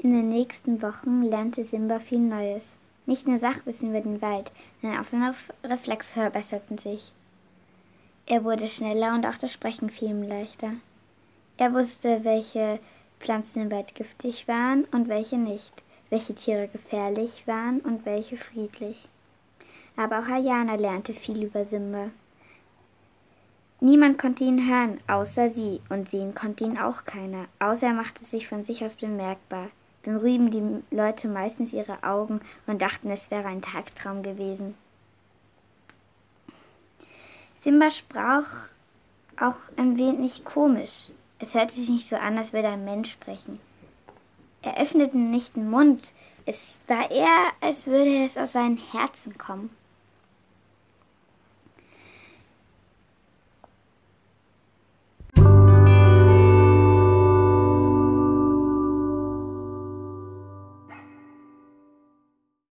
In den nächsten Wochen lernte Simba viel Neues. Nicht nur Sachwissen über den Wald, sondern auch seine Reflexe verbesserten sich. Er wurde schneller und auch das Sprechen fiel ihm leichter. Er wusste, welche Pflanzen im Wald giftig waren und welche nicht, welche Tiere gefährlich waren und welche friedlich. Aber auch Ayana lernte viel über Simba. Niemand konnte ihn hören, außer sie, und sehen konnte ihn auch keiner, außer er machte sich von sich aus bemerkbar. Dann rieben die Leute meistens ihre Augen und dachten, es wäre ein Tagtraum gewesen. Simba sprach auch ein wenig komisch. Es hörte sich nicht so an, als würde ein Mensch sprechen. Er öffnete nicht den Mund. Es war eher, als würde es aus seinem Herzen kommen.